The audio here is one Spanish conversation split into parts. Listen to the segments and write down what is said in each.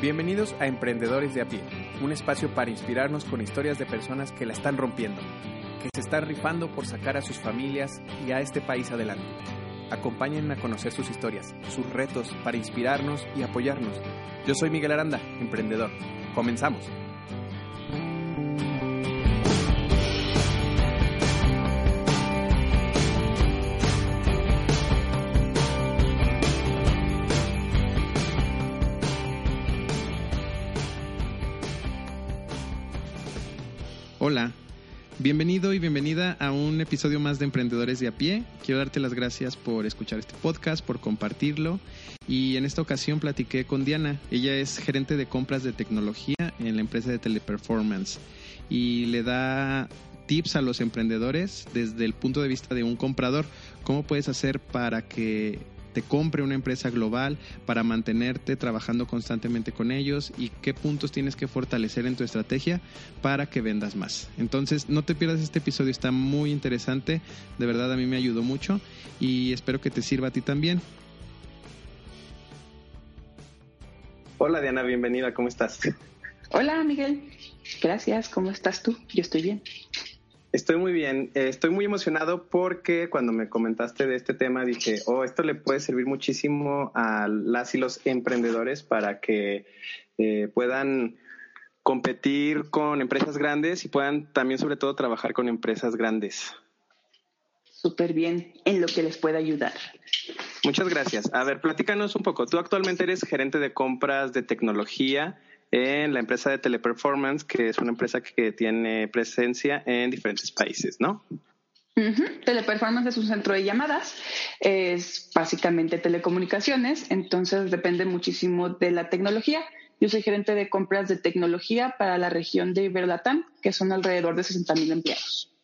Bienvenidos a Emprendedores de a pie, un espacio para inspirarnos con historias de personas que la están rompiendo, que se están rifando por sacar a sus familias y a este país adelante. Acompáñenme a conocer sus historias, sus retos para inspirarnos y apoyarnos. Yo soy Miguel Aranda, emprendedor. Comenzamos. Bienvenido y bienvenida a un episodio más de Emprendedores de a pie. Quiero darte las gracias por escuchar este podcast, por compartirlo. Y en esta ocasión platiqué con Diana. Ella es gerente de compras de tecnología en la empresa de Teleperformance y le da tips a los emprendedores desde el punto de vista de un comprador. ¿Cómo puedes hacer para que te compre una empresa global para mantenerte trabajando constantemente con ellos y qué puntos tienes que fortalecer en tu estrategia para que vendas más. Entonces, no te pierdas este episodio, está muy interesante, de verdad a mí me ayudó mucho y espero que te sirva a ti también. Hola Diana, bienvenida, ¿cómo estás? Hola Miguel, gracias, ¿cómo estás tú? Yo estoy bien. Estoy muy bien, eh, estoy muy emocionado porque cuando me comentaste de este tema dije, oh, esto le puede servir muchísimo a las y los emprendedores para que eh, puedan competir con empresas grandes y puedan también sobre todo trabajar con empresas grandes. Súper bien, en lo que les pueda ayudar. Muchas gracias. A ver, platícanos un poco. Tú actualmente eres gerente de compras de tecnología en la empresa de Teleperformance, que es una empresa que tiene presencia en diferentes países, ¿no? Teleperformance es un centro de llamadas, es básicamente telecomunicaciones, entonces depende muchísimo de la tecnología. Yo soy gerente de compras de tecnología para la región de Iberlatam, que son alrededor de 60 mil empleados.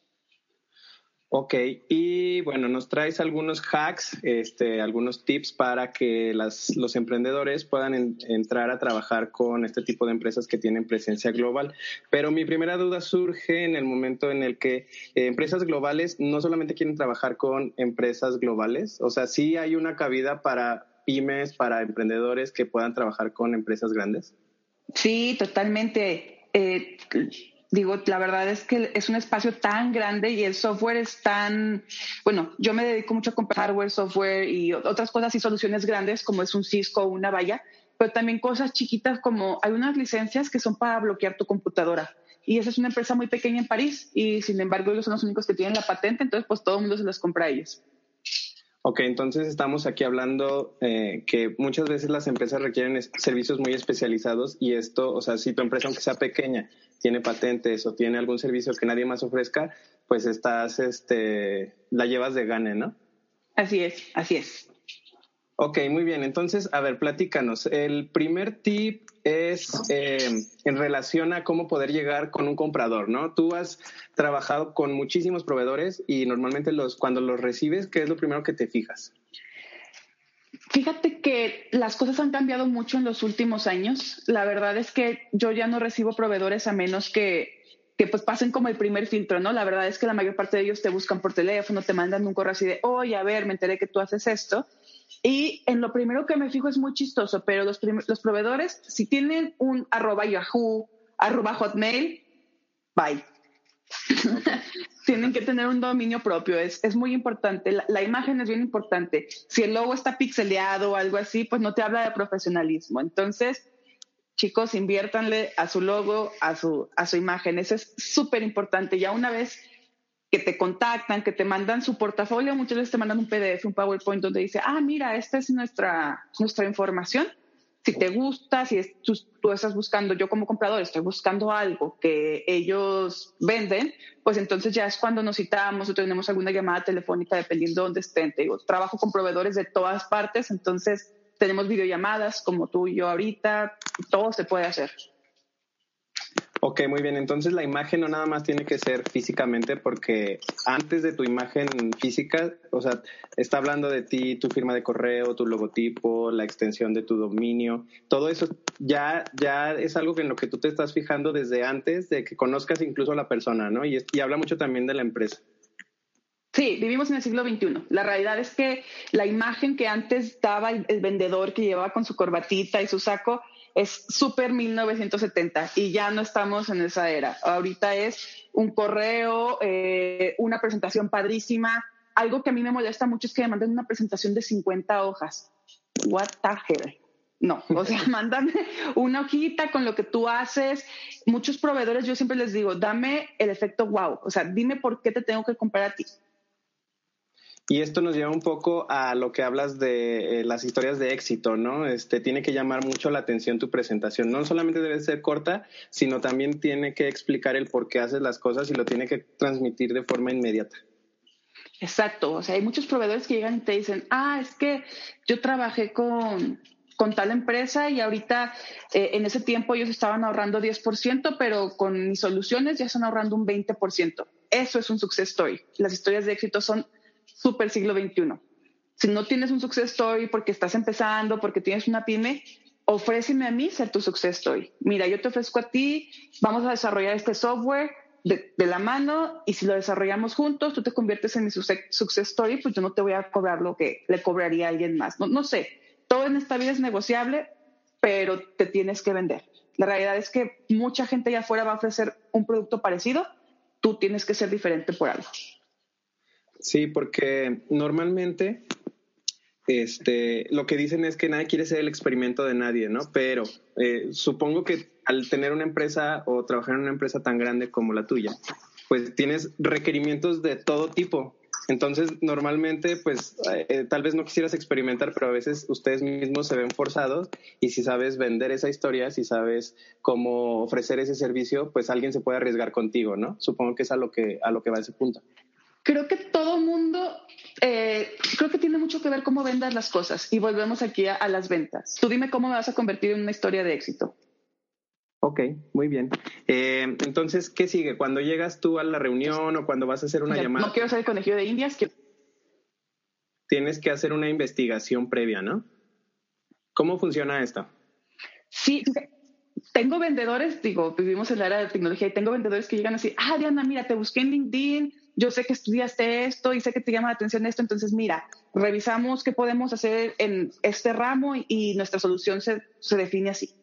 Ok, y bueno, nos traes algunos hacks, este, algunos tips para que las, los emprendedores puedan entrar a trabajar con este tipo de empresas que tienen presencia global. Pero mi primera duda surge en el momento en el que eh, empresas globales no solamente quieren trabajar con empresas globales, o sea, sí hay una cabida para pymes, para emprendedores que puedan trabajar con empresas grandes. Sí, totalmente. Eh, digo, la verdad es que es un espacio tan grande y el software es tan, bueno, yo me dedico mucho a comprar hardware, software y otras cosas y soluciones grandes como es un Cisco o una valla, pero también cosas chiquitas como hay unas licencias que son para bloquear tu computadora. Y esa es una empresa muy pequeña en París y sin embargo ellos son los únicos que tienen la patente, entonces pues todo el mundo se las compra a ellos. Ok, entonces estamos aquí hablando eh, que muchas veces las empresas requieren servicios muy especializados y esto, o sea, si tu empresa, aunque sea pequeña, tiene patentes o tiene algún servicio que nadie más ofrezca, pues estás, este, la llevas de gane, ¿no? Así es, así es. Ok, muy bien. Entonces, a ver, platícanos. El primer tip es eh, en relación a cómo poder llegar con un comprador, ¿no? Tú has trabajado con muchísimos proveedores y normalmente los, cuando los recibes, ¿qué es lo primero que te fijas? Fíjate que las cosas han cambiado mucho en los últimos años. La verdad es que yo ya no recibo proveedores a menos que, pues pasen como el primer filtro, ¿no? La verdad es que la mayor parte de ellos te buscan por teléfono, te mandan un correo así de, oye, a ver, me enteré que tú haces esto. Y en lo primero que me fijo es muy chistoso, pero los, los proveedores, si tienen un arroba Yahoo, arroba Hotmail, bye. Tienen que tener un dominio propio, es, es muy importante. La, imagen es bien importante. Si el logo está pixeleado o algo así, pues no te habla de profesionalismo. Entonces, chicos, inviértanle a su logo, a su, a su imagen. Eso es súper importante. Ya una vez que te contactan, que te mandan su portafolio, muchas veces te mandan un PDF, un PowerPoint donde dice, ah, mira, esta es nuestra, nuestra información si te gusta, si tú, estás buscando, yo como comprador estoy buscando algo que ellos venden, pues entonces ya es cuando nos citamos o tenemos alguna llamada telefónica dependiendo de dónde estén. Te digo, trabajo con proveedores de todas partes, entonces tenemos videollamadas como tú y yo ahorita, todo se puede hacer. Ok, muy bien. Entonces la imagen no nada más tiene que ser físicamente porque antes de tu imagen física, o sea, está hablando de ti, tu firma de correo, tu logotipo, la extensión de tu dominio, todo eso ya, ya es algo en lo que tú te estás fijando desde antes de que conozcas incluso a la persona, ¿no? Y, y habla mucho también de la empresa. Sí, vivimos en el siglo XXI. La realidad es que la imagen que antes daba el, vendedor que llevaba con su corbatita y su saco es súper 1970 y ya no estamos en esa era. Ahorita es un correo, eh, una presentación padrísima. Algo que a mí me molesta mucho es que me manden una presentación de 50 hojas. What the hell? No, o sea, mándame una hojita con lo que tú haces. Muchos proveedores, yo siempre les digo, dame el efecto wow. O sea, dime por qué te tengo que comprar a ti. Y esto nos lleva un poco a lo que hablas de eh, las historias de éxito, ¿no? Este tiene que llamar mucho la atención tu presentación. No solamente debe ser corta, sino también tiene que explicar el por qué haces las cosas y lo tiene que transmitir de forma inmediata. Exacto. O sea, hay muchos proveedores que llegan y te dicen, ah, es que yo trabajé con, con tal empresa y ahorita eh, en ese tiempo ellos estaban ahorrando 10%, pero con mis soluciones ya están ahorrando un 20%. Eso es un success story. Las historias de éxito son súper siglo XXI. Si no tienes un success story porque estás empezando, porque tienes una pyme, ofréceme a mí ser tu success story. Mira, yo te ofrezco a ti, vamos a desarrollar este software de, la mano y si lo desarrollamos juntos, tú te conviertes en mi success story, pues yo no te voy a cobrar lo que le cobraría a alguien más. No, no sé, todo en esta vida es negociable, pero te tienes que vender. La realidad es que mucha gente allá afuera va a ofrecer un producto parecido, tú tienes que ser diferente por algo. Sí, porque normalmente este, lo que dicen es que nadie quiere ser el experimento de nadie, ¿no? Pero eh, supongo que al tener una empresa o trabajar en una empresa tan grande como la tuya, pues tienes requerimientos de todo tipo. Entonces, normalmente, pues eh, tal vez no quisieras experimentar, pero a veces ustedes mismos se ven forzados y si sabes vender esa historia, si sabes cómo ofrecer ese servicio, pues alguien se puede arriesgar contigo, ¿no? Supongo que es a lo que, a lo que va ese punto creo que todo mundo, eh, creo que tiene mucho que ver cómo vendas las cosas y volvemos aquí a, las ventas. Tú dime cómo me vas a convertir en una historia de éxito. Ok, muy bien. Eh, entonces, ¿qué sigue? Cuando llegas tú a la reunión o cuando vas a hacer una llamada. No quiero ser el conejillo de Indias. Tienes que hacer una investigación previa, ¿no? ¿Cómo funciona esto? Sí, tengo vendedores, digo, vivimos en la era de tecnología y tengo vendedores que llegan así, ah, Diana, mira, te busqué en LinkedIn, yo sé que estudiaste esto y sé que te llama la atención esto, entonces mira, revisamos qué podemos hacer en este ramo y, nuestra solución se, se define así.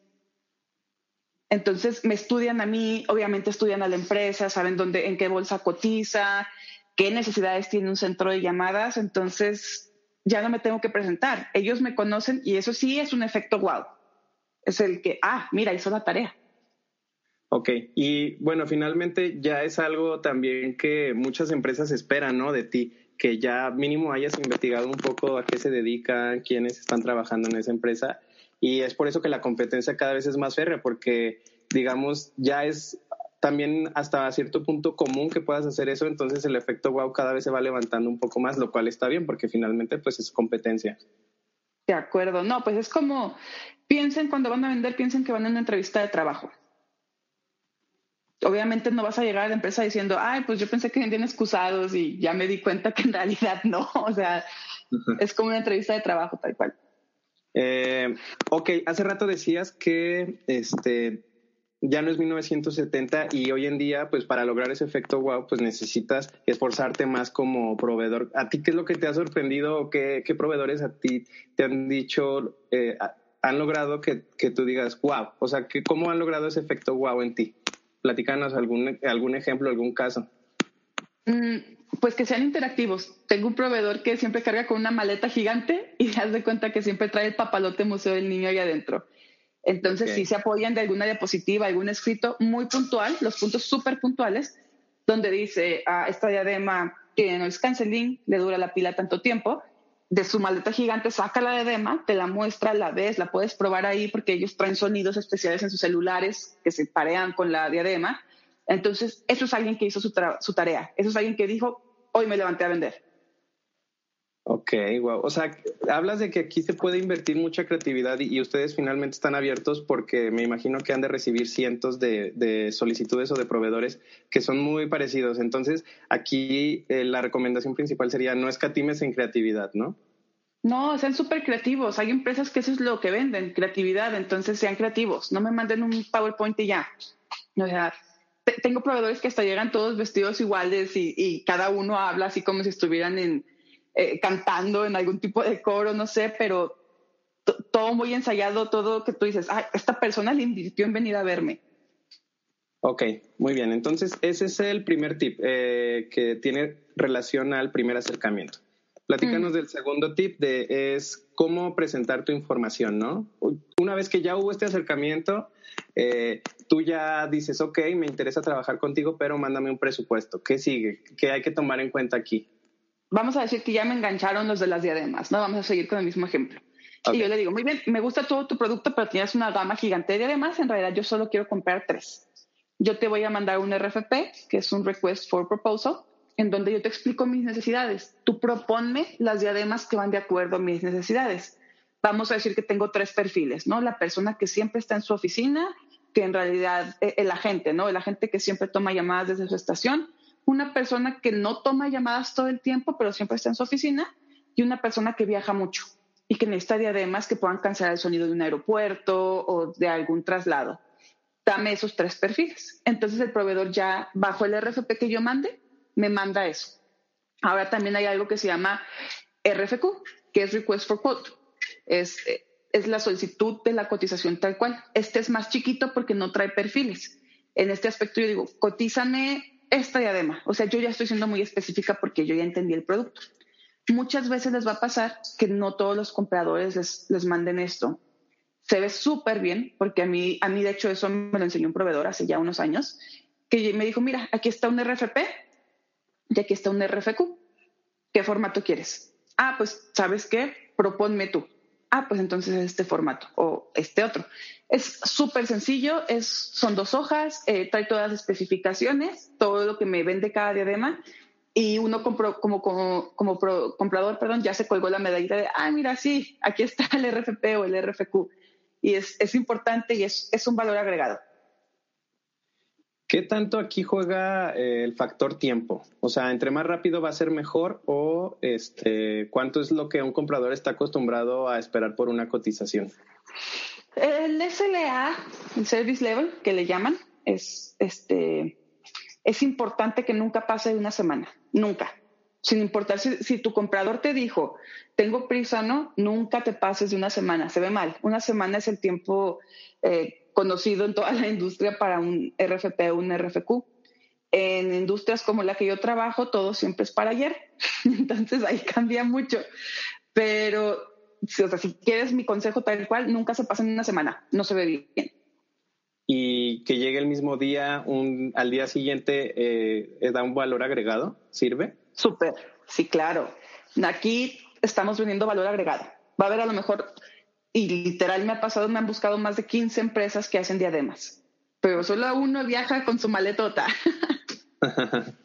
Entonces me estudian a mí, obviamente estudian a la empresa, saben dónde, en qué bolsa cotiza, qué necesidades tiene un centro de llamadas, entonces ya no me tengo que presentar. Ellos me conocen y eso sí es un efecto wow. Es el que, ah, mira, hizo la tarea. Ok, y bueno, finalmente ya es algo también que muchas empresas esperan, ¿no? De ti, que ya mínimo hayas investigado un poco a qué se dedican, quiénes están trabajando en esa empresa. Y es por eso que la competencia cada vez es más férrea, porque, digamos, ya es también hasta cierto punto común que puedas hacer eso, entonces el efecto wow cada vez se va levantando un poco más, lo cual está bien, porque finalmente pues es competencia. De acuerdo, no, pues es como, piensen cuando van a vender, piensen que van a una entrevista de trabajo obviamente no vas a llegar a la empresa diciendo, ay, pues yo pensé que vendían excusados y ya me di cuenta que en realidad no. O sea, es como una entrevista de trabajo, tal cual. Eh, ok, hace rato decías que este ya no es 1970 y hoy en día, pues para lograr ese efecto wow, pues necesitas esforzarte más como proveedor. ¿A ti qué es lo que te ha sorprendido o qué, proveedores a ti te han dicho, eh, han logrado que, que, tú digas wow? O sea, que, ¿cómo han logrado ese efecto wow en ti? Platícanos algún, algún ejemplo, algún caso. Mm, pues que sean interactivos. Tengo un proveedor que siempre carga con una maleta gigante y das de cuenta que siempre trae el papalote Museo del Niño ahí adentro. Entonces, si se apoyan de alguna diapositiva, algún escrito muy puntual, los puntos súper puntuales, donde dice, ah, esta diadema tiene noise canceling, le dura la pila tanto tiempo, de su maleta gigante, saca la diadema, te la muestra, la ves, la puedes probar ahí porque ellos traen sonidos especiales en sus celulares que se parean con la diadema. Entonces, eso es alguien que hizo su, tarea. Eso es alguien que dijo, hoy me levanté a vender. Ok, wow. O sea, hablas de que aquí se puede invertir mucha creatividad y, ustedes finalmente están abiertos porque me imagino que han de recibir cientos de, solicitudes o de proveedores que son muy parecidos. Entonces, aquí eh, la recomendación principal sería no escatimes en creatividad, ¿no? No, sean súper creativos. Hay empresas que eso es lo que venden, creatividad. Entonces, sean creativos. No me manden un PowerPoint y ya. O sea, tengo proveedores que hasta llegan todos vestidos iguales y, cada uno habla así como si estuvieran en, eh, cantando en algún tipo de coro, no sé, pero todo muy ensayado, todo que tú dices, ah, esta persona le invirtió en venir a verme. Ok, muy bien. Entonces, ese es el primer tip eh, que tiene relación al primer acercamiento. Platícanos del segundo tip de es cómo presentar tu información, ¿no? Una vez que ya hubo este acercamiento, eh, tú ya dices, ok, me interesa trabajar contigo, pero mándame un presupuesto. ¿Qué sigue? ¿Qué hay que tomar en cuenta aquí? Vamos a decir que ya me engancharon los de las diademas, ¿no? Vamos a seguir con el mismo ejemplo. Y yo le digo, muy bien, me gusta todo tu producto, pero tienes una gama gigante de diademas. En realidad, yo solo quiero comprar tres. Yo te voy a mandar un RFP, que es un Request for Proposal, en donde yo te explico mis necesidades. Tú proponme las diademas que van de acuerdo a mis necesidades. Vamos a decir que tengo tres perfiles, ¿no? La persona que siempre está en su oficina, que en realidad eh, el agente, ¿no? El agente que siempre toma llamadas desde su estación, una persona que no toma llamadas todo el tiempo, pero siempre está en su oficina, y una persona que viaja mucho y que necesita diademas que puedan cancelar el sonido de un aeropuerto o de algún traslado. Dame esos tres perfiles. Entonces el proveedor ya, bajo el RFP que yo mande, me manda eso. Ahora también hay algo que se llama RFQ, que es Request for Quote. Es, es la solicitud de la cotización tal cual. Este es más chiquito porque no trae perfiles. En este aspecto yo digo, cotízame esta diadema. O sea, yo ya estoy siendo muy específica porque yo ya entendí el producto. Muchas veces les va a pasar que no todos los compradores les, manden esto. Se ve súper bien porque a mí, a mí de hecho eso me lo enseñó un proveedor hace ya unos años, que me dijo, mira, aquí está un RFP, y aquí está un RFQ. ¿Qué formato quieres? Ah, pues, ¿sabes qué? Proponme tú. Ah, pues entonces este formato o este otro. Es súper sencillo, es, son dos hojas, eh, trae todas las especificaciones, todo lo que me vende cada diadema y uno como, como, como comprador perdón, ya se colgó la medallita de, ah, mira, sí, aquí está el RFP o el RFQ. Y es, importante y es un valor agregado. ¿Qué tanto aquí juega eh, el factor tiempo? O sea, entre más rápido va a ser mejor o este, cuánto es lo que un comprador está acostumbrado a esperar por una cotización. El SLA, el service level que le llaman, es este es importante que nunca pase de una semana, nunca. Sin importar si, tu comprador te dijo, tengo prisa, no, nunca te pases de una semana, se ve mal. Una semana es el tiempo eh, conocido en toda la industria para un RFP o un RFQ. En industrias como la que yo trabajo, todo siempre es para ayer. Entonces ahí cambia mucho. Pero o sea, si quieres mi consejo tal cual, nunca se pasa en una semana. No se ve bien. Y que llegue el mismo día, un, al día siguiente, eh, ¿da un valor agregado? ¿Sirve? Súper, sí, claro. Aquí estamos vendiendo valor agregado. Va a haber a lo mejor y literal me ha pasado, me han buscado más de 15 empresas que hacen diademas, pero solo uno viaja con su maletota.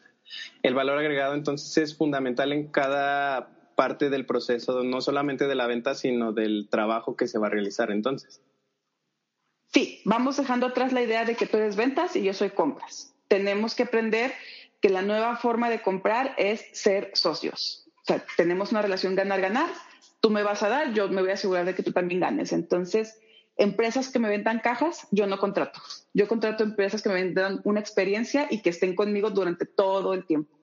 El valor agregado entonces es fundamental en cada parte del proceso, no solamente de la venta, sino del trabajo que se va a realizar entonces. Sí, vamos dejando atrás la idea de que tú eres ventas y yo soy compras. Tenemos que aprender que la nueva forma de comprar es ser socios. O sea, tenemos una relación ganar-ganar tú me vas a dar, yo me voy a asegurar de que tú también ganes. Entonces, empresas que me vendan cajas, yo no contrato. Yo contrato empresas que me vendan una experiencia y que estén conmigo durante todo el tiempo.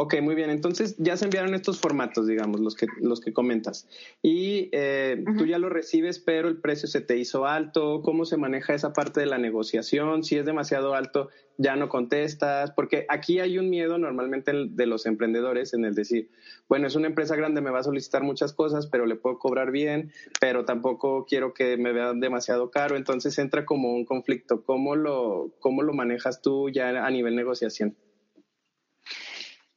Ok, muy bien. Entonces ya se enviaron estos formatos, digamos, los que, los que comentas. Y eh, tú ya lo recibes, pero el precio se te hizo alto. ¿Cómo se maneja esa parte de la negociación? Si es demasiado alto, ya no contestas. Porque aquí hay un miedo normalmente de los emprendedores en el decir, bueno, es una empresa grande, me va a solicitar muchas cosas, pero le puedo cobrar bien, pero tampoco quiero que me vean demasiado caro. Entonces entra como un conflicto. ¿Cómo lo, cómo lo manejas tú ya a nivel negociación?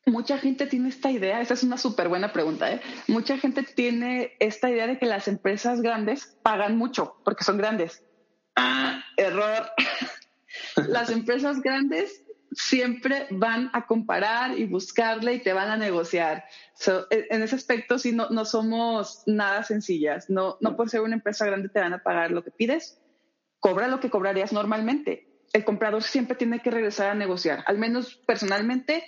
Mucha gente tiene esta idea, esa es una súper buena pregunta, ¿eh? mucha gente tiene esta idea de que las empresas grandes pagan mucho porque son grandes. Ah, error. las empresas grandes siempre van a comparar y buscarle y te van a negociar. E, en ese aspecto, sí, no, no somos nada sencillas. No, no por ser una empresa grande te van a pagar lo que pides. Cobra lo que cobrarías normalmente. El comprador siempre tiene que regresar a negociar. Al menos personalmente,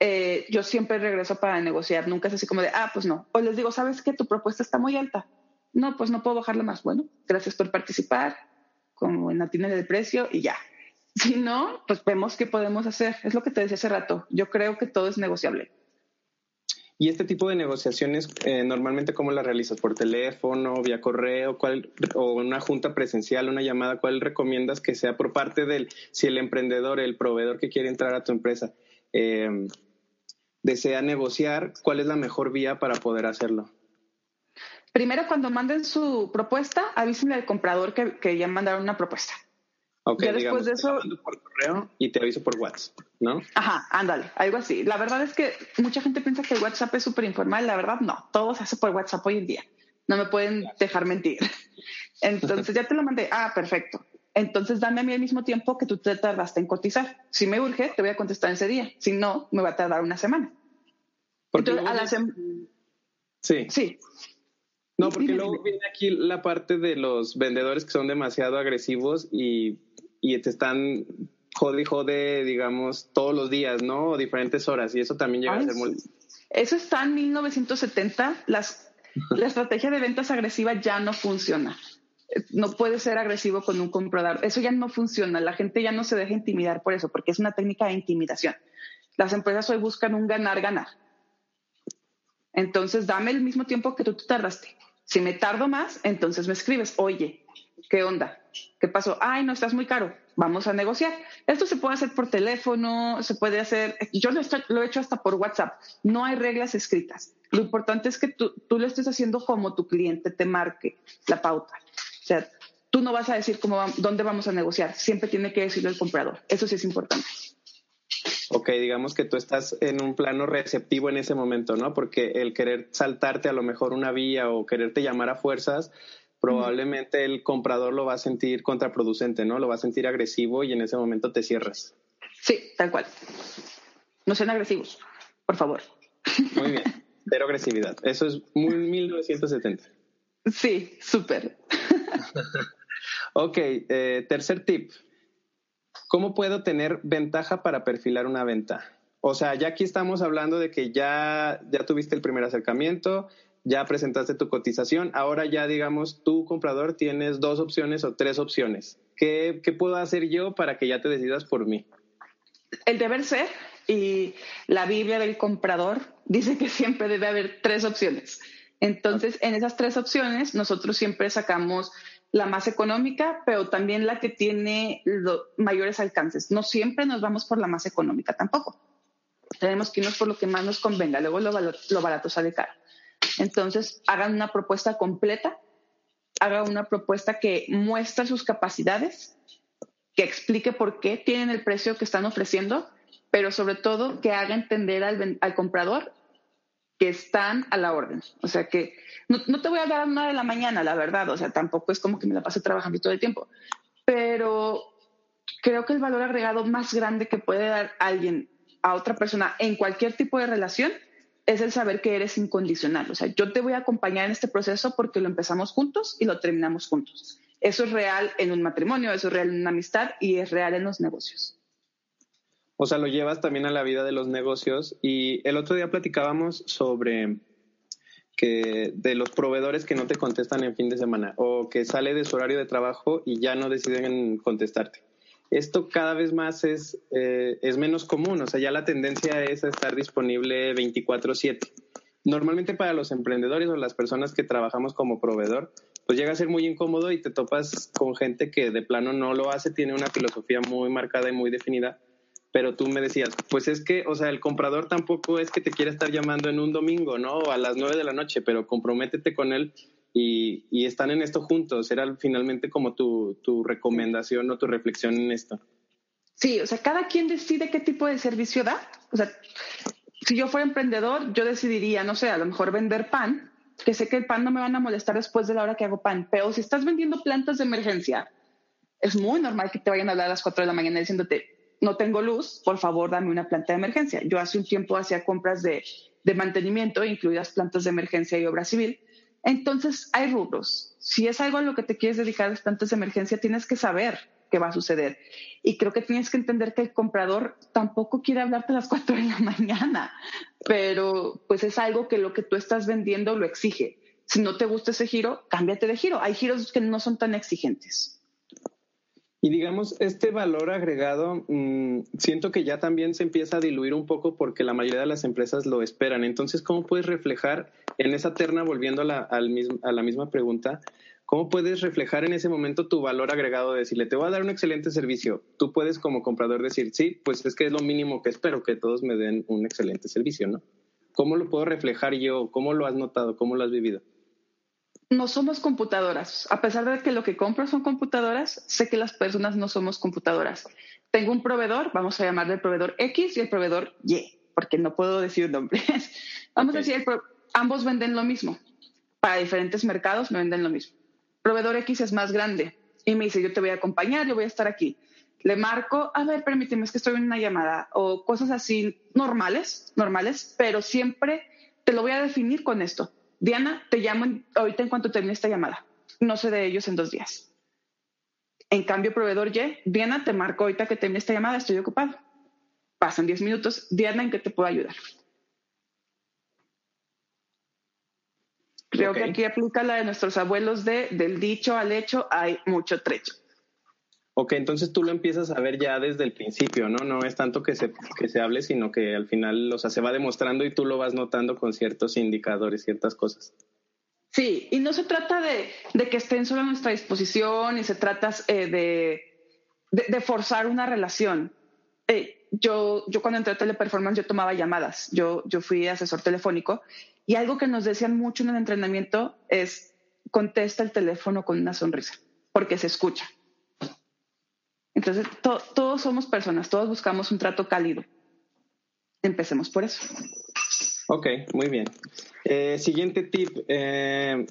eh, yo siempre regreso para negociar, nunca es así como de, ah, pues no. O les digo, ¿sabes qué? Tu propuesta está muy alta. No, pues no puedo bajarla más. Bueno, gracias por participar, como en la tienda del precio y ya. Si no, pues vemos qué podemos hacer. Es lo que te decía hace rato. Yo creo que todo es negociable. ¿Y este tipo de negociaciones eh, normalmente cómo las realizas? ¿Por teléfono, vía correo cuál, o una junta presencial, una llamada? ¿Cuál recomiendas que sea por parte del, si el emprendedor, el proveedor que quiere entrar a tu empresa, eh, desea negociar, cuál es la mejor vía para poder hacerlo? Primero, cuando manden su propuesta, avísenle al comprador que, que ya mandaron una propuesta. Ok, ya después de eso. por correo y te aviso por WhatsApp, ¿no? Ajá, ándale, algo así. La verdad es que mucha gente piensa que el WhatsApp es súper informal. La verdad, no. Todo se hace por WhatsApp hoy en día. No me pueden dejar mentir. Entonces, ya te lo mandé. Ah, perfecto. Entonces, dame a mí al mismo tiempo que tú te tardaste en cotizar. Si me urge, te voy a contestar ese día. Si no, me va a tardar una semana. Entonces, a la semana. Sí. Sí. No, porque luego viene aquí la parte de los vendedores que son demasiado agresivos y y te están jode y jode, digamos, todos los días, ¿no? O diferentes horas, y eso también llega a ser muy... Eso está en 1970, las, la estrategia de ventas agresiva ya no funciona. No puede ser agresivo con un comprador. Eso ya no funciona. La gente ya no se deja intimidar por eso, porque es una técnica de intimidación. Las empresas hoy buscan un ganar-ganar. Entonces, dame el mismo tiempo que tú te tardaste. Si me tardo más, entonces me escribes, oye, ¿qué onda? ¿Qué pasó? Ay, no estás muy caro. Vamos a negociar. Esto se puede hacer por teléfono, se puede hacer. Yo lo, lo he hecho hasta por WhatsApp. No hay reglas escritas. Lo importante es que tú lo estés haciendo como tu cliente te marque la pauta. O sea, tú no vas a decir cómo dónde vamos a negociar. Siempre tiene que decirlo el comprador. Eso sí es importante. Ok, digamos que tú estás en un plano receptivo en ese momento, ¿no? Porque el querer saltarte a lo mejor una vía o quererte llamar a fuerzas probablemente el comprador lo va a sentir contraproducente, ¿no? Lo va a sentir agresivo y en ese momento te cierras. Sí, tal cual. No sean agresivos, por favor. Muy bien, cero agresividad. Eso es muy 1970. Sí, súper. ok, eh, tercer tip. ¿Cómo puedo tener ventaja para perfilar una venta? O sea, ya aquí estamos hablando de que ya, ya tuviste el primer acercamiento, ya presentaste tu cotización, ahora ya digamos, tú comprador tienes dos opciones o tres opciones. ¿Qué, puedo hacer yo para que ya te decidas por mí? El deber ser y la Biblia del comprador dice que siempre debe haber tres opciones. Entonces, en esas tres opciones, nosotros siempre sacamos la más económica, pero también la que tiene los mayores alcances. No siempre nos vamos por la más económica tampoco. Tenemos que irnos por lo que más nos convenga. Luego lo, lo barato sale caro. Entonces, hagan una propuesta completa, hagan una propuesta que muestre sus capacidades, que explique por qué tienen el precio que están ofreciendo, pero sobre todo que haga entender al, comprador que están a la orden. O sea que no, te voy a dar una de la mañana, la verdad. O sea, tampoco es como que me la pase trabajando todo el tiempo. Pero creo que el valor agregado más grande que puede dar alguien a otra persona en cualquier tipo de relación es el saber que eres incondicional. O sea, yo te voy a acompañar en este proceso porque lo empezamos juntos y lo terminamos juntos. Eso es real en un matrimonio, eso es real en una amistad y es real en los negocios. O sea, lo llevas también a la vida de los negocios. Y el otro día platicábamos sobre que de los proveedores que no te contestan en fin de semana o que sale de su horario de trabajo y ya no deciden contestarte esto cada vez más es, eh, es menos común, o sea, ya la tendencia es a estar disponible 24/7. Normalmente para los emprendedores o las personas que trabajamos como proveedor, pues llega a ser muy incómodo y te topas con gente que de plano no lo hace, tiene una filosofía muy marcada y muy definida, pero tú me decías, pues es que, o sea, el comprador tampoco es que te quiera estar llamando en un domingo, ¿no? A las nueve de la noche, pero comprométete con él y, están en esto juntos. Era finalmente como tu, tu recomendación o tu reflexión en esto. Sí, o sea, cada quien decide qué tipo de servicio da. O sea, si yo fuera emprendedor, yo decidiría, no sé, a lo mejor vender pan, que sé que el pan no me van a molestar después de la hora que hago pan. Pero si estás vendiendo plantas de emergencia, es muy normal que te vayan a hablar a las 4 de la mañana diciéndote, no tengo luz, por favor, dame una planta de emergencia. Yo hace un tiempo hacía compras de, mantenimiento, incluidas plantas de emergencia y obra civil, entonces, hay rubros. Si es algo a lo que te quieres dedicar a plantas de emergencia, tienes que saber qué va a suceder. Y creo que tienes que entender que el comprador tampoco quiere hablarte a las 4 de la mañana, pero pues es algo que lo que tú estás vendiendo lo exige. Si no te gusta ese giro, cámbiate de giro. Hay giros que no son tan exigentes. Y digamos, este valor agregado, mm, siento que ya también se empieza a diluir un poco porque la mayoría de las empresas lo esperan. Entonces, ¿cómo puedes reflejar en esa terna, volviendo a la, a la misma pregunta, cómo puedes reflejar en ese momento tu valor agregado de decirle, te voy a dar un excelente servicio? Tú puedes como comprador decir, sí, pues es que es lo mínimo que espero, que todos me den un excelente servicio, ¿no? ¿Cómo lo puedo reflejar yo? ¿Cómo lo has notado? ¿Cómo lo has vivido? No somos computadoras. A pesar de que lo que compro son computadoras, sé que las personas no somos computadoras. Tengo un proveedor, vamos a llamarle el proveedor X y el proveedor Y, porque no puedo decir nombres. vamos a decir, ambos venden lo mismo. Para diferentes mercados me venden lo mismo. Proveedor X es más grande y me dice, yo te voy a acompañar, yo voy a estar aquí. Le marco, a ver, permíteme, es que estoy en una llamada o cosas así normales, normales, pero siempre te lo voy a definir con esto Diana, te llamo ahorita en cuanto termine esta llamada. No sé de ellos en dos días. En cambio, proveedor Y, Diana, te marco ahorita que termine esta llamada, estoy ocupado. Pasan diez minutos. Diana, ¿en qué te puedo ayudar? Creo que aquí aplica la de nuestros abuelos de del dicho al hecho hay mucho trecho. Ok, entonces tú lo empiezas a ver ya desde el principio, ¿no? No es tanto que se, que se hable, sino que al final, o sea, se va demostrando y tú lo vas notando con ciertos indicadores, ciertas cosas. Sí, y no se trata de, que estén solo a nuestra disposición y se trata eh, de, forzar una relación. Eh, yo, yo cuando entré a Teleperformance yo tomaba llamadas, yo, yo fui asesor telefónico y algo que nos decían mucho en el entrenamiento es contesta el teléfono con una sonrisa, porque se escucha. Entonces, todos somos personas, todos buscamos un trato cálido. Empecemos por eso. Ok, muy bien. Eh, siguiente tip. Eh,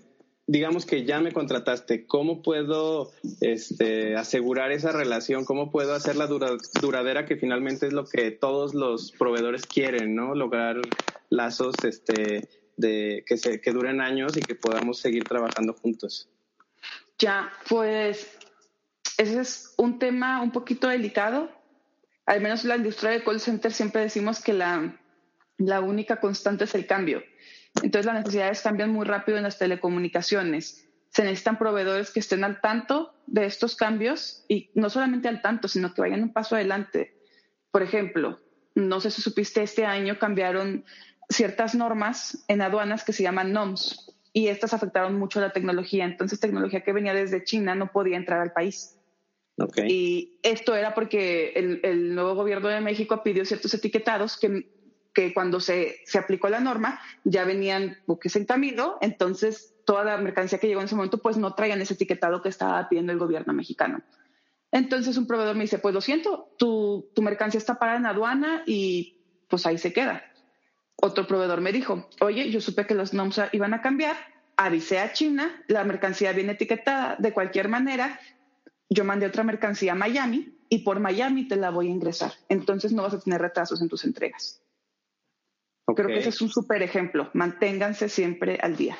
digamos que ya me contrataste, ¿cómo puedo este, asegurar esa relación? ¿Cómo puedo hacerla duradera, que finalmente es lo que todos los proveedores quieren, ¿no? Lograr lazos este, de, que, se, que duren años y que podamos seguir trabajando juntos. Ya, pues ese es un tema un poquito delicado. Al menos en la industria de call center siempre decimos que la, la única constante es el cambio. Entonces las necesidades cambian muy rápido en las telecomunicaciones. Se necesitan proveedores que estén al tanto de estos cambios y no solamente al tanto, sino que vayan un paso adelante. Por ejemplo, no sé si supiste, este año cambiaron ciertas normas en aduanas que se llaman NOMS y estas afectaron mucho la tecnología. Entonces, tecnología que venía desde China no podía entrar al país. Y esto era porque el, nuevo gobierno de México pidió ciertos etiquetados que, que cuando se, se, aplicó la norma ya venían buques en camino, entonces toda la mercancía que llegó en ese momento pues no traían ese etiquetado que estaba pidiendo el gobierno mexicano. Entonces un proveedor me dice, pues lo siento, tu, tu mercancía está parada en aduana y pues ahí se queda. Otro proveedor me dijo, oye, yo supe que los NOMS iban a cambiar, avisé a China, la mercancía viene etiquetada de cualquier manera, yo mandé otra mercancía a Miami y por Miami te la voy a ingresar. Entonces no vas a tener retrasos en tus entregas. Creo que ese es un súper ejemplo. Manténganse siempre al día.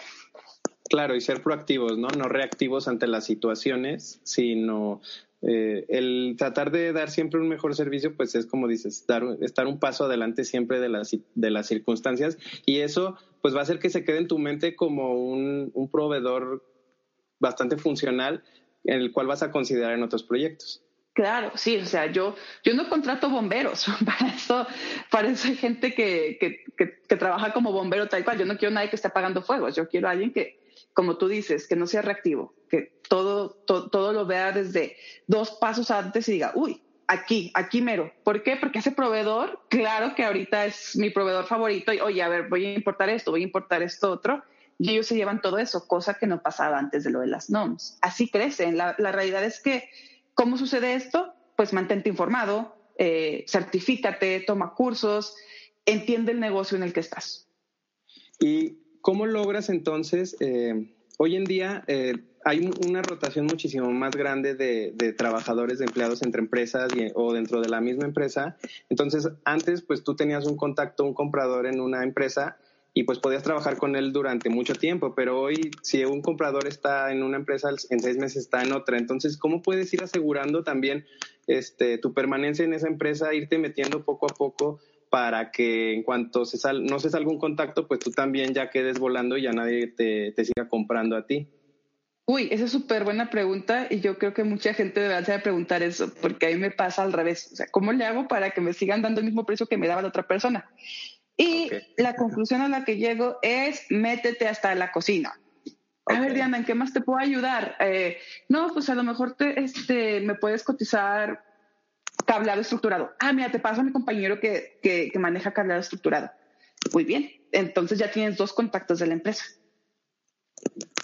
Claro, y ser proactivos, ¿no? No reactivos ante las situaciones, sino eh, el tratar de dar siempre un mejor servicio, pues es como dices, dar, estar un paso adelante siempre de las, de las circunstancias y eso pues va a hacer que se quede en tu mente como un, un proveedor bastante funcional el cual vas a considerar en otros proyectos. Claro, sí, o sea, yo, yo no contrato bomberos, para eso, para eso hay gente que, que, que, trabaja como bombero tal cual, yo no quiero nadie que esté apagando fuegos, yo quiero a alguien que, como tú dices, que no sea reactivo, que todo, todo lo vea desde dos pasos antes y diga, uy, aquí, aquí mero. ¿Por qué? Porque ese proveedor, claro que ahorita es mi proveedor favorito y, oye, a ver, voy a importar esto, voy a importar esto otro, y ellos se llevan todo eso, cosa que no pasaba antes de lo de las NOMS. Así crecen. La, realidad es que, ¿cómo sucede esto? Pues mantente informado, eh, certifícate, toma cursos, entiende el negocio en el que estás. ¿Y cómo logras entonces, eh, hoy en día eh, hay una rotación muchísimo más grande de, trabajadores, de empleados entre empresas o dentro de la misma empresa? Entonces, antes, pues tú tenías un contacto, un comprador en una empresa y pues podías trabajar con él durante mucho tiempo, pero hoy si un comprador está en una empresa, en seis meses está en otra, entonces ¿cómo puedes ir asegurando también este, tu permanencia en esa empresa, irte metiendo poco a poco para que en cuanto se sal, no se salga un contacto, pues tú también ya quedes volando y ya nadie te, te siga comprando a ti? Uy, esa es súper buena pregunta y yo creo que mucha gente debería preguntar eso, porque a mí me pasa al revés. O sea, ¿cómo le hago para que me sigan dando el mismo precio que me daba la otra persona? Y la conclusión a la que llego es métete hasta la cocina. A ver, Diana, ¿en qué más te puedo ayudar? Eh, no, pues a lo mejor te, este, me puedes cotizar cableado estructurado. Ah, mira, te paso a mi compañero que, que, que maneja cableado estructurado. Muy bien, entonces ya tienes dos contactos de la empresa.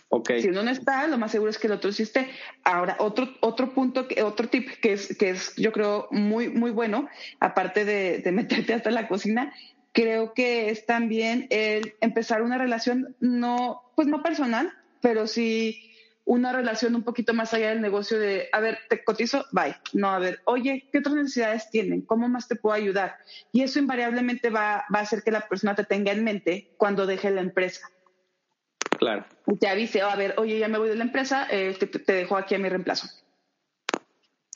Okay. Si uno no está, lo más seguro es que el otro sí esté. Ahora, otro, otro punto, otro tip que es, que es, yo creo, muy, muy bueno, aparte de, de meterte hasta la cocina, creo que es también el empezar una relación no, pues no personal, pero sí una relación un poquito más allá del negocio de, a ver, te cotizo, bye. No, a ver, oye, ¿qué otras necesidades tienen? ¿Cómo más te puedo ayudar? Y eso invariablemente va, va a hacer que la persona te tenga en mente cuando deje la empresa. Claro. Y te avise, a ver, oye, ya me voy de la empresa, eh, te, te, dejo aquí a mi reemplazo.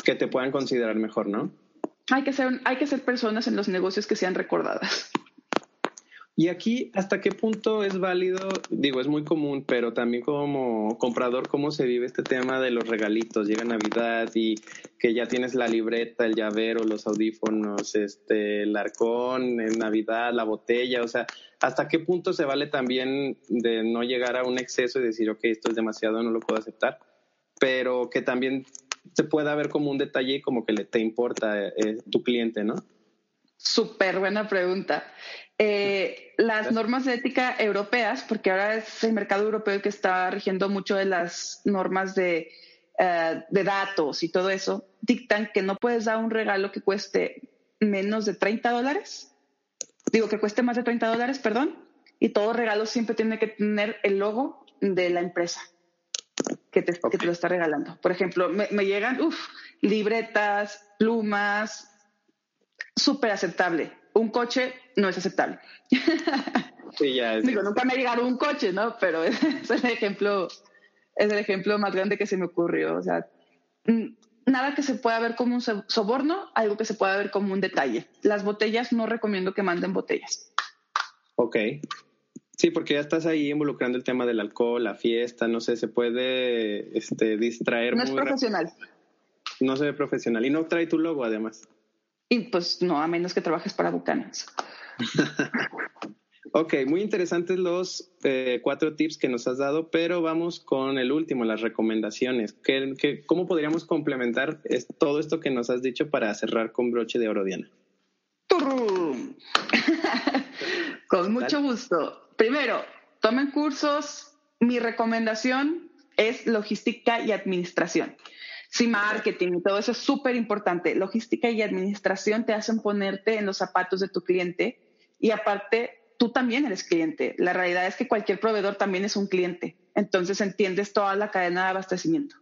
Que te puedan considerar mejor, ¿no? Hay que ser, hay que ser personas en los negocios que sean recordadas. Y aquí, ¿hasta qué punto es válido? Digo, es muy común, pero también como comprador, ¿cómo se vive este tema de los regalitos? Llega Navidad y que ya tienes la libreta, el llavero, los audífonos, este, el arcón, en Navidad, la botella, o sea, ¿hasta qué punto se vale también de no llegar a un exceso y decir, ok, esto es demasiado, no lo puedo aceptar? Pero que también se pueda ver como un detalle como que le te importa eh, tu cliente, ¿no? Súper buena pregunta. Eh, las normas de ética europeas, porque ahora es el mercado europeo el que está rigiendo mucho de las normas de, uh, de datos y todo eso, dictan que no puedes dar un regalo que cueste menos de 30 dólares. Digo, que cueste más de 30 dólares, perdón. Y todo regalo siempre tiene que tener el logo de la empresa que te, okay. que te lo está regalando. Por ejemplo, me, me llegan uf, libretas, plumas, súper aceptable un coche no es aceptable. Sí, ya es. Digo, nunca me ha llegado un coche, ¿no? Pero es, es, el ejemplo, es el ejemplo más grande que se me ocurrió. O sea, nada que se pueda ver como un soborno, algo que se pueda ver como un detalle. Las botellas no recomiendo que manden botellas. Ok. Sí, porque ya estás ahí involucrando el tema del alcohol, la fiesta, no sé, se puede este, distraer. No es profesional. Rápido. No se ve profesional. Y no trae tu logo, además. Y pues no, a menos que trabajes para Bucanas. ok, muy interesantes los eh, cuatro tips que nos has dado, pero vamos con el último, las recomendaciones. ¿Qué, qué, cómo podríamos complementar todo esto que nos has dicho para cerrar con broche de oro, Diana? con mucho gusto. Primero, tomen cursos. Mi recomendación es logística y administración. Sí, marketing y todo eso es súper importante. Logística y administración te hacen ponerte en los zapatos de tu cliente y aparte tú también eres cliente. La realidad es que cualquier proveedor también es un cliente. Entonces entiendes toda la cadena de abastecimiento.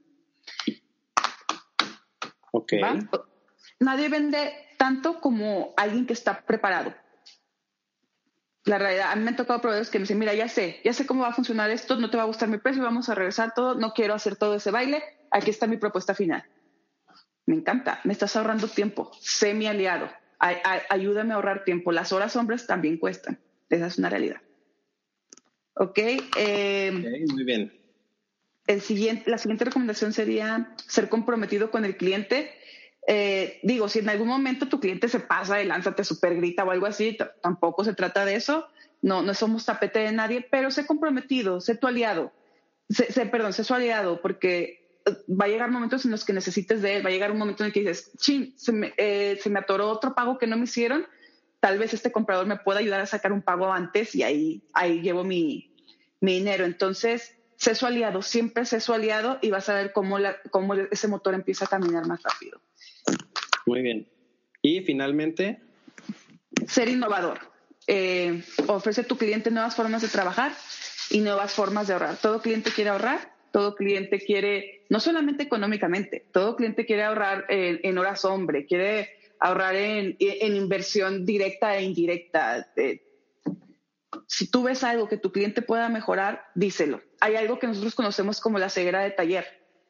Ok. ¿Va? Nadie vende tanto como alguien que está preparado. La realidad, a mí me han tocado proveedores que me dicen, mira, ya sé, ya sé cómo va a funcionar esto, no te va a gustar mi precio, vamos a regresar todo, no quiero hacer todo ese baile, aquí está mi propuesta final. Me encanta, me estás ahorrando tiempo, sé mi aliado, ay, ay, ayúdame a ahorrar tiempo. Las horas hombres también cuestan, esa es una realidad. Ok, eh, okay muy bien. El siguiente, la siguiente recomendación sería ser comprometido con el cliente. Eh, digo, si en algún momento tu cliente se pasa de lanza, te super grita o algo así, tampoco se trata de eso. No, no somos tapete de nadie, pero sé comprometido, sé tu aliado. Sé, sé, perdón, sé su aliado, porque va a llegar momentos en los que necesites de él, va a llegar un momento en el que dices, chin, se me, eh, se me atoró otro pago que no me hicieron, tal vez este comprador me pueda ayudar a sacar un pago antes y ahí, ahí llevo mi, mi dinero. Entonces, sé su aliado, siempre sé su aliado y vas a ver cómo, la, cómo ese motor empieza a caminar más rápido. Muy bien. Y finalmente. Ser innovador. Eh, ofrece a tu cliente nuevas formas de trabajar y nuevas formas de ahorrar. Todo cliente quiere ahorrar, todo cliente quiere, no solamente económicamente, todo cliente quiere ahorrar en, en horas hombre, quiere ahorrar en, en, inversión directa e indirecta. Eh, si tú ves algo que tu cliente pueda mejorar, díselo. Hay algo que nosotros conocemos como la ceguera de taller.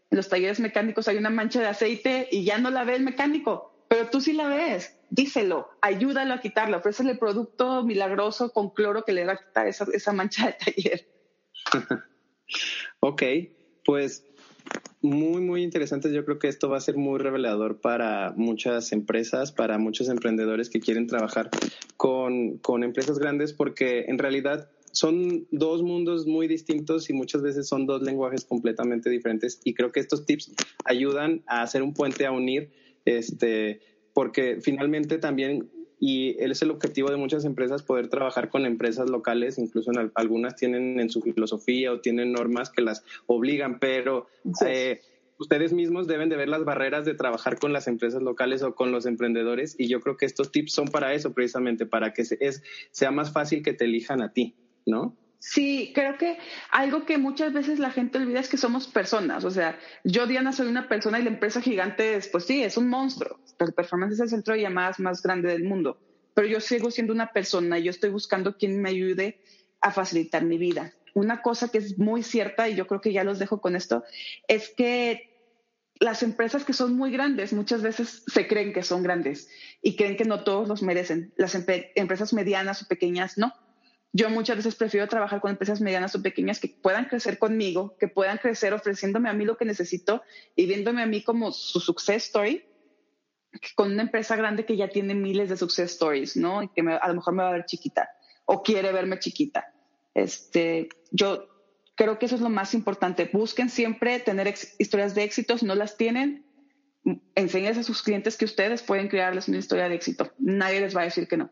En los talleres mecánicos hay una mancha de aceite y ya no la ve el mecánico, pero tú sí la ves. Díselo, ayúdalo a quitarla, ofrécele el producto milagroso con cloro que le va a quitar esa, esa mancha de taller. ok, pues muy, muy interesantes. Yo creo que esto va a ser muy revelador para muchas empresas, para muchos emprendedores que quieren trabajar con, con empresas grandes, porque en realidad son dos mundos muy distintos y muchas veces son dos lenguajes completamente diferentes. Y creo que estos tips ayudan a hacer un puente a unir, este, porque finalmente también y es el objetivo de muchas empresas poder trabajar con empresas locales, incluso en, algunas tienen en su filosofía o tienen normas que las obligan, pero eh, ustedes mismos deben de ver las barreras de trabajar con las empresas locales o con los emprendedores y yo creo que estos tips son para eso precisamente, para que es, sea más fácil que te elijan a ti, ¿no? Sí, creo que algo que muchas veces la gente olvida es que somos personas. O sea, yo, Diana, soy una persona y la empresa gigante es, pues sí, es un monstruo. El performance es el centro de llamadas más grande del mundo. Pero yo sigo siendo una persona y yo estoy buscando quien me ayude a facilitar mi vida. Una cosa que es muy cierta, y yo creo que ya los dejo con esto, es que las empresas que son muy grandes muchas veces se creen que son grandes y creen que no todos los merecen. Las empresas medianas o pequeñas no yo muchas veces prefiero trabajar con empresas medianas o pequeñas que puedan crecer conmigo, que puedan crecer ofreciéndome a mí lo que necesito y viéndome a mí como su success story, con una empresa grande que ya tiene miles de success stories, ¿no? Y que a lo mejor me va a ver chiquita o quiere verme chiquita. Este, yo creo que eso es lo más importante. Busquen siempre tener historias de éxito. Si no las tienen, enséñenles a sus clientes que ustedes pueden crearles una historia de éxito. Nadie les va a decir que no.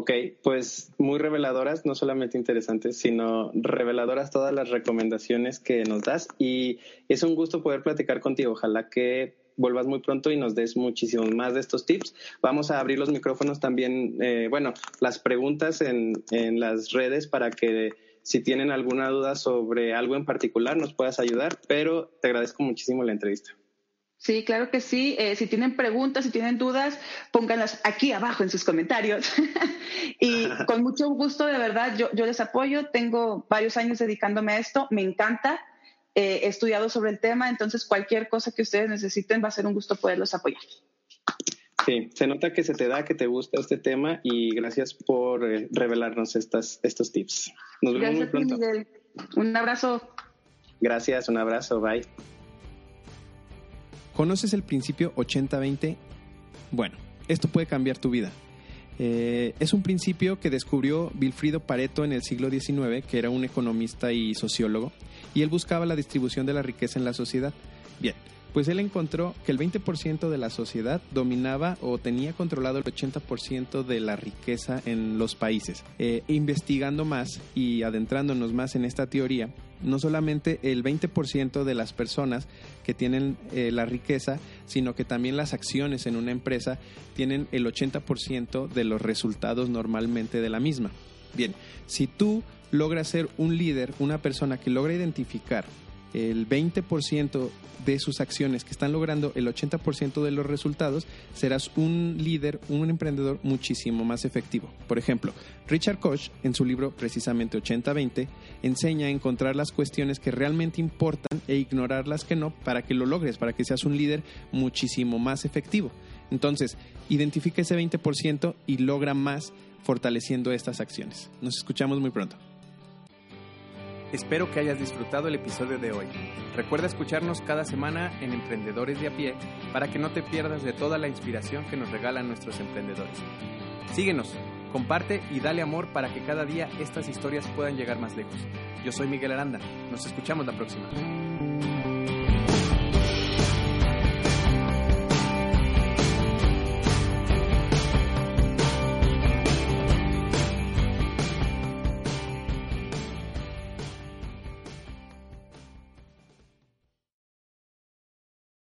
Ok, pues muy reveladoras, no solamente interesantes, sino reveladoras todas las recomendaciones que nos das y es un gusto poder platicar contigo. Ojalá que vuelvas muy pronto y nos des muchísimos más de estos tips. Vamos a abrir los micrófonos también, eh, bueno, las preguntas en, en las redes para que si tienen alguna duda sobre algo en particular nos puedas ayudar, pero te agradezco muchísimo la entrevista. Sí, claro que sí. Eh, si tienen preguntas, si tienen dudas, pónganlas aquí abajo en sus comentarios. y con mucho gusto, de verdad, yo, yo, les apoyo. Tengo varios años dedicándome a esto. Me encanta. Eh, he estudiado sobre el tema, entonces cualquier cosa que ustedes necesiten va a ser un gusto poderlos apoyar. Sí, se nota que se te da, que te gusta este tema y gracias por eh, revelarnos estas, estos tips. Nos vemos muy pronto. Miguel. Un abrazo. Gracias, un abrazo, bye. ¿Conoces el principio 80-20? Bueno, esto puede cambiar tu vida. Eh, es un principio que descubrió Wilfrido Pareto en el siglo XIX, que era un economista y sociólogo, y él buscaba la distribución de la riqueza en la sociedad. Bien, pues él encontró que el 20% de la sociedad dominaba o tenía controlado el 80% de la riqueza en los países. Eh, investigando más y adentrándonos más en esta teoría, no solamente el 20% de las personas que tienen eh, la riqueza, sino que también las acciones en una empresa tienen el 80% de los resultados normalmente de la misma. Bien, si tú logras ser un líder, una persona que logra identificar el 20% de sus acciones que están logrando el 80% de los resultados, serás un líder, un emprendedor muchísimo más efectivo. Por ejemplo, Richard Koch, en su libro precisamente 80-20, enseña a encontrar las cuestiones que realmente importan e ignorar las que no para que lo logres, para que seas un líder muchísimo más efectivo. Entonces, identifica ese 20% y logra más fortaleciendo estas acciones. Nos escuchamos muy pronto. Espero que hayas disfrutado el episodio de hoy. Recuerda escucharnos cada semana en Emprendedores de a pie para que no te pierdas de toda la inspiración que nos regalan nuestros emprendedores. Síguenos, comparte y dale amor para que cada día estas historias puedan llegar más lejos. Yo soy Miguel Aranda. Nos escuchamos la próxima.